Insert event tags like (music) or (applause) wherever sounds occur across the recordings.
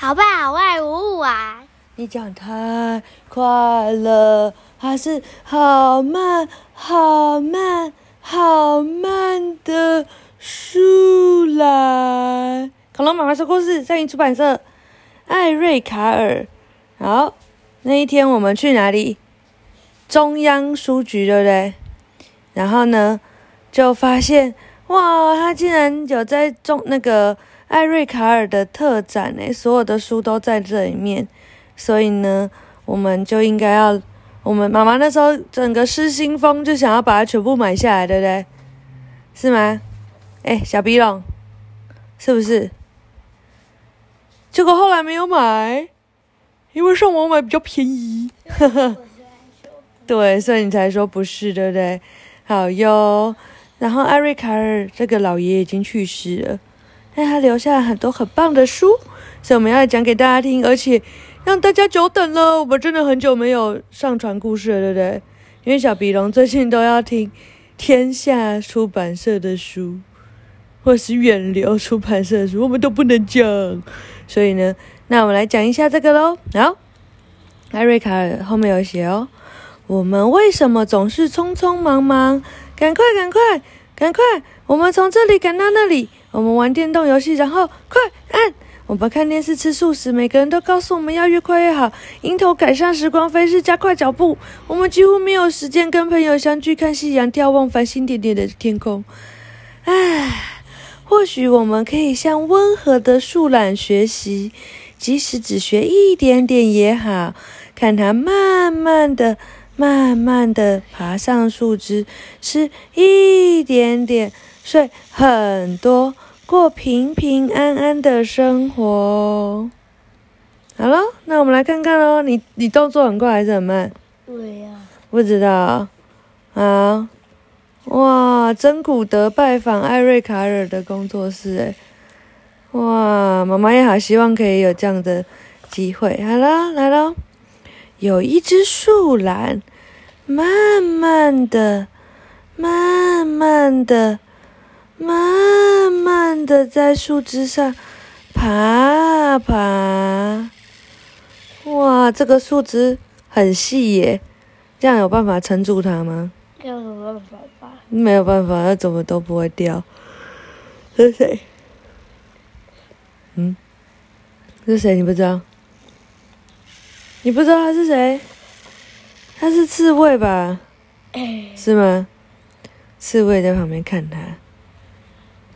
好不好外无啊？你讲太快了，还是好慢、好慢、好慢的树懒。恐龙妈妈说故事，上映出版社，艾瑞卡尔。好，那一天我们去哪里？中央书局，对不对？然后呢，就发现哇，他竟然有在中那个艾瑞卡尔的特展诶，所有的书都在这里面。所以呢，我们就应该要，我们妈妈那时候整个失心疯，就想要把它全部买下来，对不对？是吗？哎，小鼻龙，是不是？结果后来没有买，因为上网买比较便宜。呵呵。对，所以你才说不是，对不对？好哟。然后艾瑞卡尔这个老爷已经去世了，但他留下了很多很棒的书，所以我们要讲给大家听，而且让大家久等了。我们真的很久没有上传故事了，对不对？因为小鼻龙最近都要听天下出版社的书，或是远流出版社的书，我们都不能讲。所以呢，那我们来讲一下这个喽。好，艾瑞卡尔后面有写哦。我们为什么总是匆匆忙忙？赶快，赶快，赶快！我们从这里赶到那里。我们玩电动游戏，然后快按。我们看电视、吃素食。每个人都告诉我们要越快越好。迎头赶上时光飞逝，加快脚步。我们几乎没有时间跟朋友相聚，看夕阳，眺望繁星点点的天空。唉，或许我们可以向温和的树懒学习，即使只学一点点也好。看它慢慢的。慢慢的爬上树枝，吃一点点，睡很多，过平平安安的生活。好了，那我们来看看喽。你你动作很快还是很慢？对呀。不知道。啊，哇！真古德拜访艾瑞卡尔的工作室，诶，哇！妈妈也好希望可以有这样的机会。好了，来喽。有一只树懒。慢慢的，慢慢的，慢慢的在树枝上爬爬。哇，这个树枝很细耶，这样有办法撑住它吗？没有办法吧？没有办法，它怎么都不会掉。是谁？嗯？是谁？你不知道？你不知道他是谁？他是刺猬吧？是吗？刺猬在旁边看它。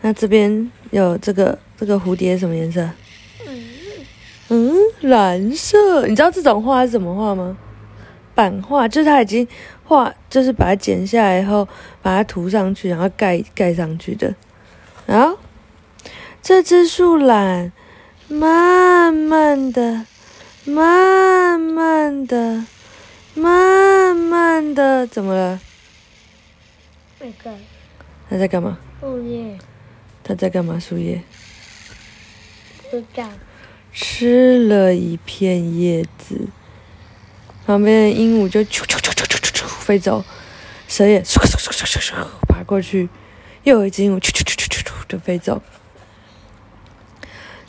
那这边有这个这个蝴蝶什么颜色？嗯，蓝色。你知道这种画是怎么画吗？版画，就是它已经画，就是把它剪下来以后，把它涂上去，然后盖盖上去的。啊，这只树懒，慢慢的，慢慢的。慢慢的，怎么了？那个。他在干嘛？树叶。他在干嘛？树叶。吃了一片叶子。旁边的鹦鹉就啾啾啾啾啾啾啾飞走，蛇也嗖嗖嗖嗖嗖嗖爬过去，又有一只鹦鹉啾啾啾啾啾啾就飞走。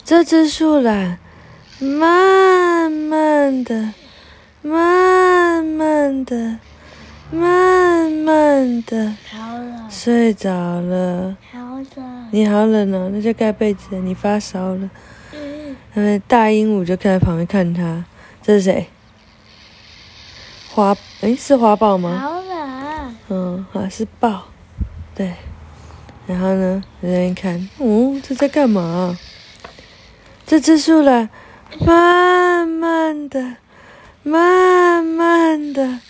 这只树懒，慢慢的。慢慢的，慢慢的，睡着了。好冷。你好冷哦，那就盖被子。你发烧了。嗯。大鹦鹉就看在旁边看他。这是谁？花？哎，是花豹吗？好冷。嗯，啊，是豹。对。然后呢？人一看，哦，这在干嘛？这只树懒，慢慢的。慢慢的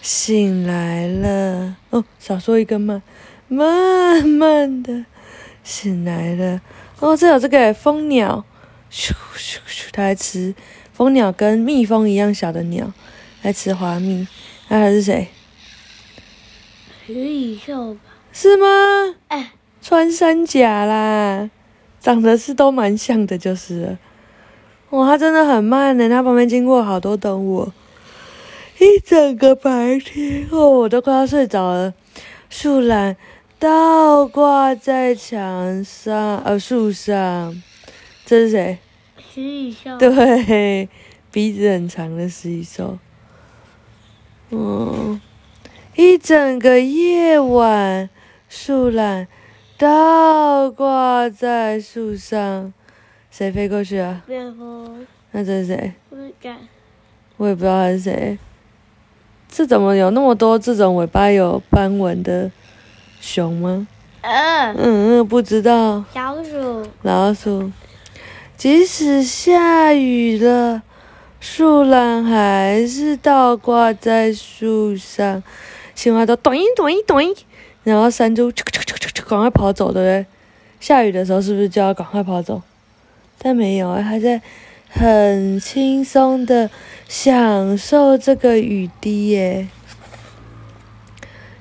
醒来了哦，少说一个慢，慢慢的醒来了哦。这有这个蜂鸟，咻咻咻，它在吃蜂鸟，跟蜜蜂一样小的鸟，在吃花蜜。那还是谁？食蚁兽吧？是吗？哎，穿山甲啦，长得是都蛮像的，就是了。哇，它真的很慢呢，它旁边经过好多动物，一整个白天哦，我都快要睡着了。树懒倒挂在墙上，呃，树上，这是谁？食蚁兽。对，鼻子很长的食蚁兽。嗯，一整个夜晚，树懒倒挂在树上。谁飞过去啊？蝙蝠，那这是谁？不敢。我也不知道他是谁。这怎么有那么多这种尾巴有斑纹的熊吗？嗯，嗯嗯，不知道。老鼠，老鼠，即使下雨了，树懒还是倒挂在树上。青蛙都咚一咚一咚一，然后山猪赶快跑走，对不对？下雨的时候是不是就要赶快跑走？但没有啊，还在很轻松的享受这个雨滴耶。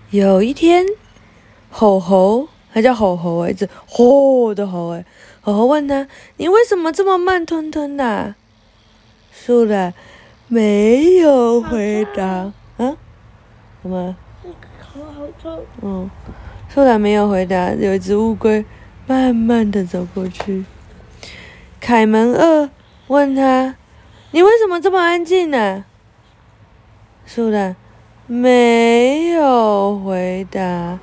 有一天，吼吼。他叫吼吼哎，一直吼的吼哎，吼吼问他：“你为什么这么慢吞吞呐？”树懒没有回答。啊？什么？嗯，树懒没有回答。有一只乌龟慢慢的走过去。凯门二问他：“你为什么这么安静呢？”树懒没有回答。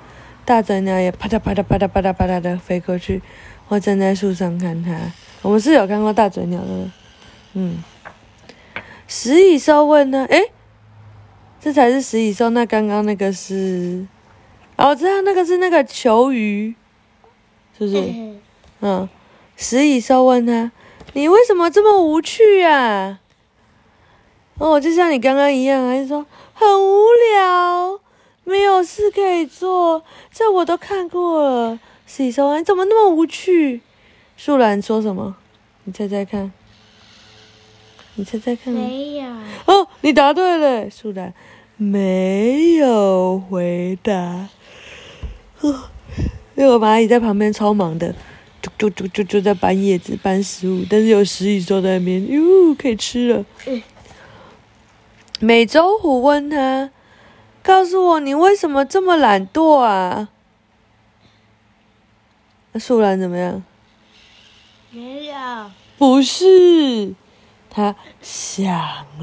大嘴鸟也啪嗒啪嗒啪嗒啪嗒啪嗒的飞过去，我站在树上看它。我们是有看过大嘴鸟的，嗯。食蚁兽问呢？诶，这才是食蚁兽。那刚刚那个是？哦，我知道那个是那个球鱼，是不是？嗯。食蚁兽问他：“你为什么这么无趣啊？”哦，就像你刚刚一样，还是说很无聊？没有事可以做，这我都看过了。洗手，你怎么那么无趣？树懒说什么？你猜猜看。你猜猜看。没有。哦，你答对了。树懒没有回答。哦，那个蚂蚁在旁边超忙的，就就就就就在搬叶子、搬食物，但是有食蚁兽在那边，哟，可以吃了。美洲虎问他。告诉我，你为什么这么懒惰啊？树懒怎么样？没有。不是，他想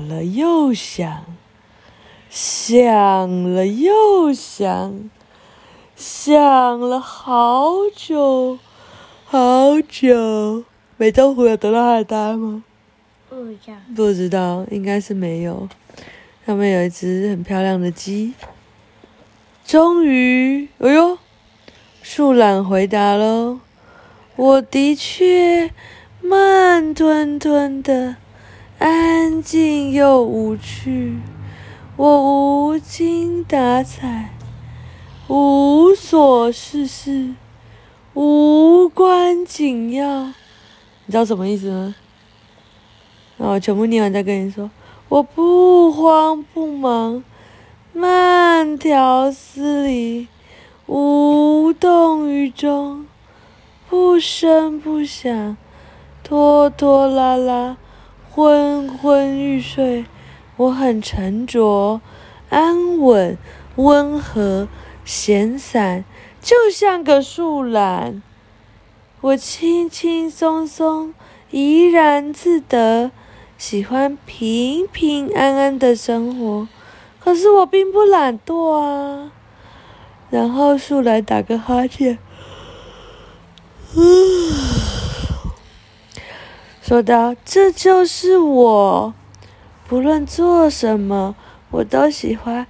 了又想，想了又想，想了好久好久。美洲虎有得到他的答案吗？不知道。不知道，应该是没有。上面有一只很漂亮的鸡。终于，哎呦，树懒回答喽：“我的确慢吞吞的，安静又无趣。我无精打采，无所事事，无关紧要。你知道什么意思吗？那我全部念完再跟你说。”我不慌不忙，慢条斯理，无动于衷，不声不响，拖拖拉拉，昏昏欲睡。我很沉着、安稳、温和、闲散，就像个树懒。我轻轻松松，怡然自得。喜欢平平安安的生活，可是我并不懒惰啊。然后树懒打个哈欠，说道：“这就是我，不论做什么，我都喜欢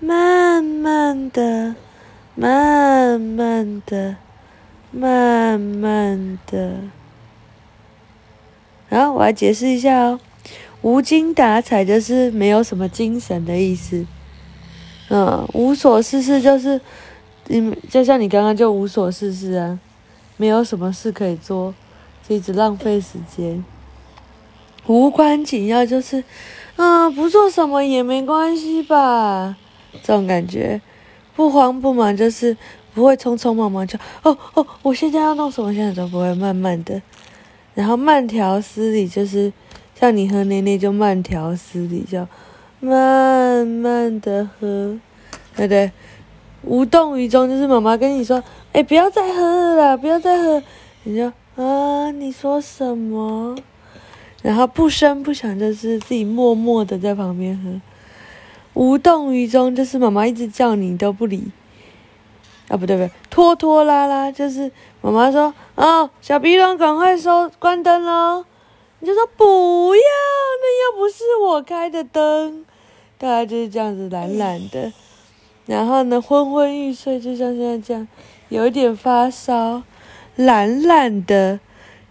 慢慢的、慢慢的、慢慢的。”然后我来解释一下哦。无精打采就是没有什么精神的意思，嗯，无所事事就是，嗯，就像你刚刚就无所事事啊，没有什么事可以做，就一直浪费时间。无关紧要就是，嗯，不做什么也没关系吧，这种感觉。不慌不忙就是不会匆匆忙忙就，哦哦，我现在要弄什么，现在都不会，慢慢的。然后慢条斯理就是。像你喝奶奶就慢条斯理，就慢慢的喝，对不对？无动于衷就是妈妈跟你说：“哎，不要再喝了，不要再喝。”你就啊，你说什么？然后不声不响，就是自己默默的在旁边喝。无动于衷，就是妈妈一直叫你都不理。啊，不对不对，拖拖拉拉，就是妈妈说：“哦，小鼻龙，赶快收关灯喽。”你就说不要，那又不是我开的灯。大概就是这样子懒懒的，然后呢昏昏欲睡，就像现在这样，有一点发烧，懒懒的，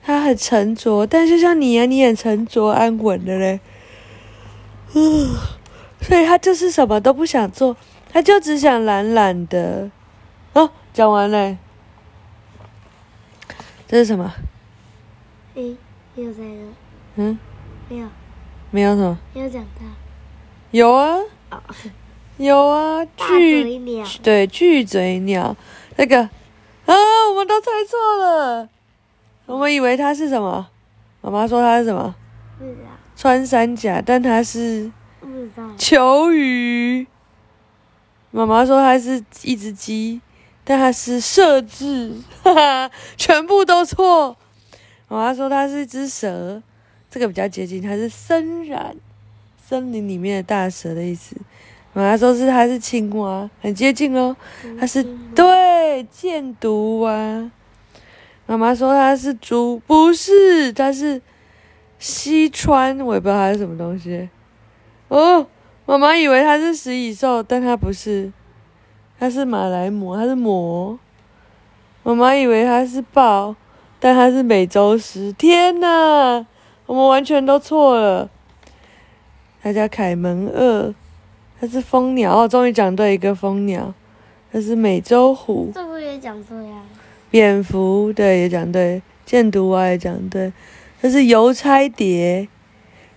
他很沉着，但就像你呀、你很沉着安稳的嘞，嗯，(sighs) 所以他就是什么都不想做，他就只想懒懒的。哦，讲完嘞，这是什么？诶，没有在的，嗯，没有，没有什么，没有长大。有啊，哦，有啊，巨对，巨嘴鸟，那个啊，我们都猜错了，我们以为它是什么？妈妈说它是什么？不知道，穿山甲，但它是不知道。球鱼。妈妈说它是一只鸡，但它是设置，哈哈，全部都错。妈妈说它是一只蛇，这个比较接近，它是森然，森林里面的大蛇的意思。妈妈说是它是青蛙，很接近哦。它是对箭毒蛙。妈妈说它是猪，不是，它是西川，我也不知道它是什么东西。哦，妈妈以为它是食蚁兽，但它不是，它是马来貘，它是貘。妈妈以为它是豹，但它是美洲狮。天哪，我们完全都错了。它叫凯门鳄，它是蜂鸟哦，终于讲对一个蜂鸟。它是美洲虎。这不也讲错呀？蝙蝠对也讲对，箭毒蛙也讲对，它是邮差蝶，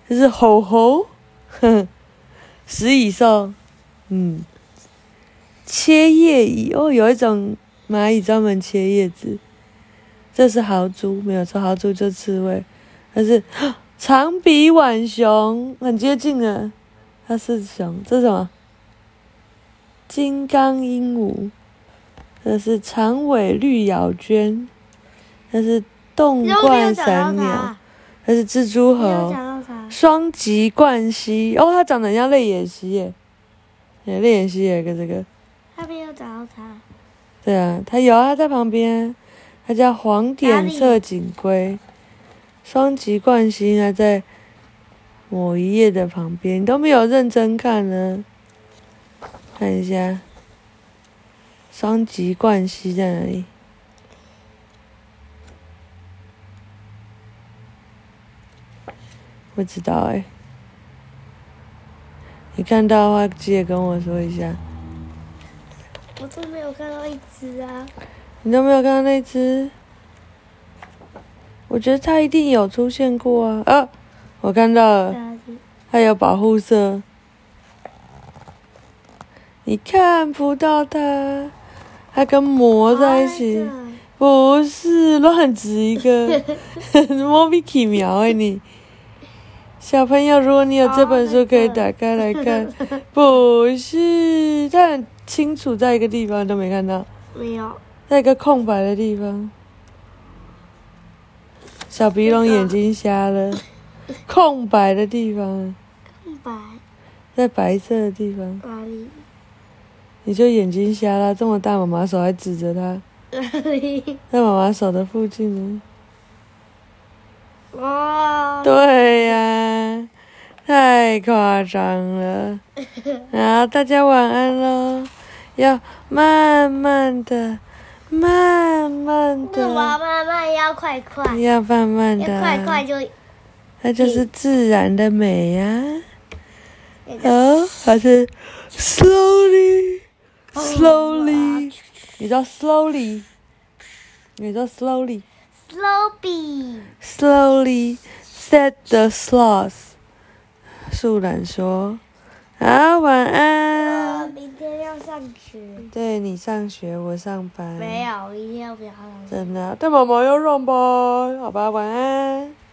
它是吼吼，哼，(laughs) 食蚁兽，嗯，切叶蚁。哦，有一种蚂蚁专门切叶子，这是豪猪，没有错，豪猪就刺猬，它是 (gasps) 长鼻浣熊，很接近啊，它是熊，这是什么？金刚鹦鹉。这是长尾绿咬鹃，这是洞你都没有冠讲伞鸟。它，，这是蜘蛛猴。双极冠蜥。哦，它长得很像泪眼蜥耶，对泪眼蜥有一个这个，他没有找到它。对啊，它有啊，它在旁边，它叫黄点侧颈龟，双极冠蜥它在某一页的旁边，你都没有认真看呢，看一下。双极冠蜥在哪里？不知道哎、你看到的话记得跟我说一下。我都没有看到一只啊。你都没有看到那只？我觉得它一定有出现过啊！啊，我看到了，哪里？它有保护色。你看不到它，它跟魔在一起。哦不是乱指一个，莫名其妙哎你。小朋友，如果你有这本书，可以打开来看。(laughs) 不是，它很清楚，在一个地方都没看到，没有。在一个空白的地方。小鼻龙眼睛瞎了，空白的地方，空白在白色的地方，哪里？你就眼睛瞎了。这么大，妈妈手还指着它，哪里？在妈妈手的附近呢。哇！对呀、太夸张了。(laughs) 好，大家晚安喽，要慢慢的、慢慢的我要的，慢慢，要快快，要慢慢要的，快快就。那就是自然的美呀、那个哦，还是 slowly，slowly，你知道 slowly，你知道 slowly。Slowly。Slowly said the sloth。树懒说：“啊，晚安。明天要上学。对你上学，我上班。没有，明天要不要上学？真的，但妈妈要上班。好吧，晚安。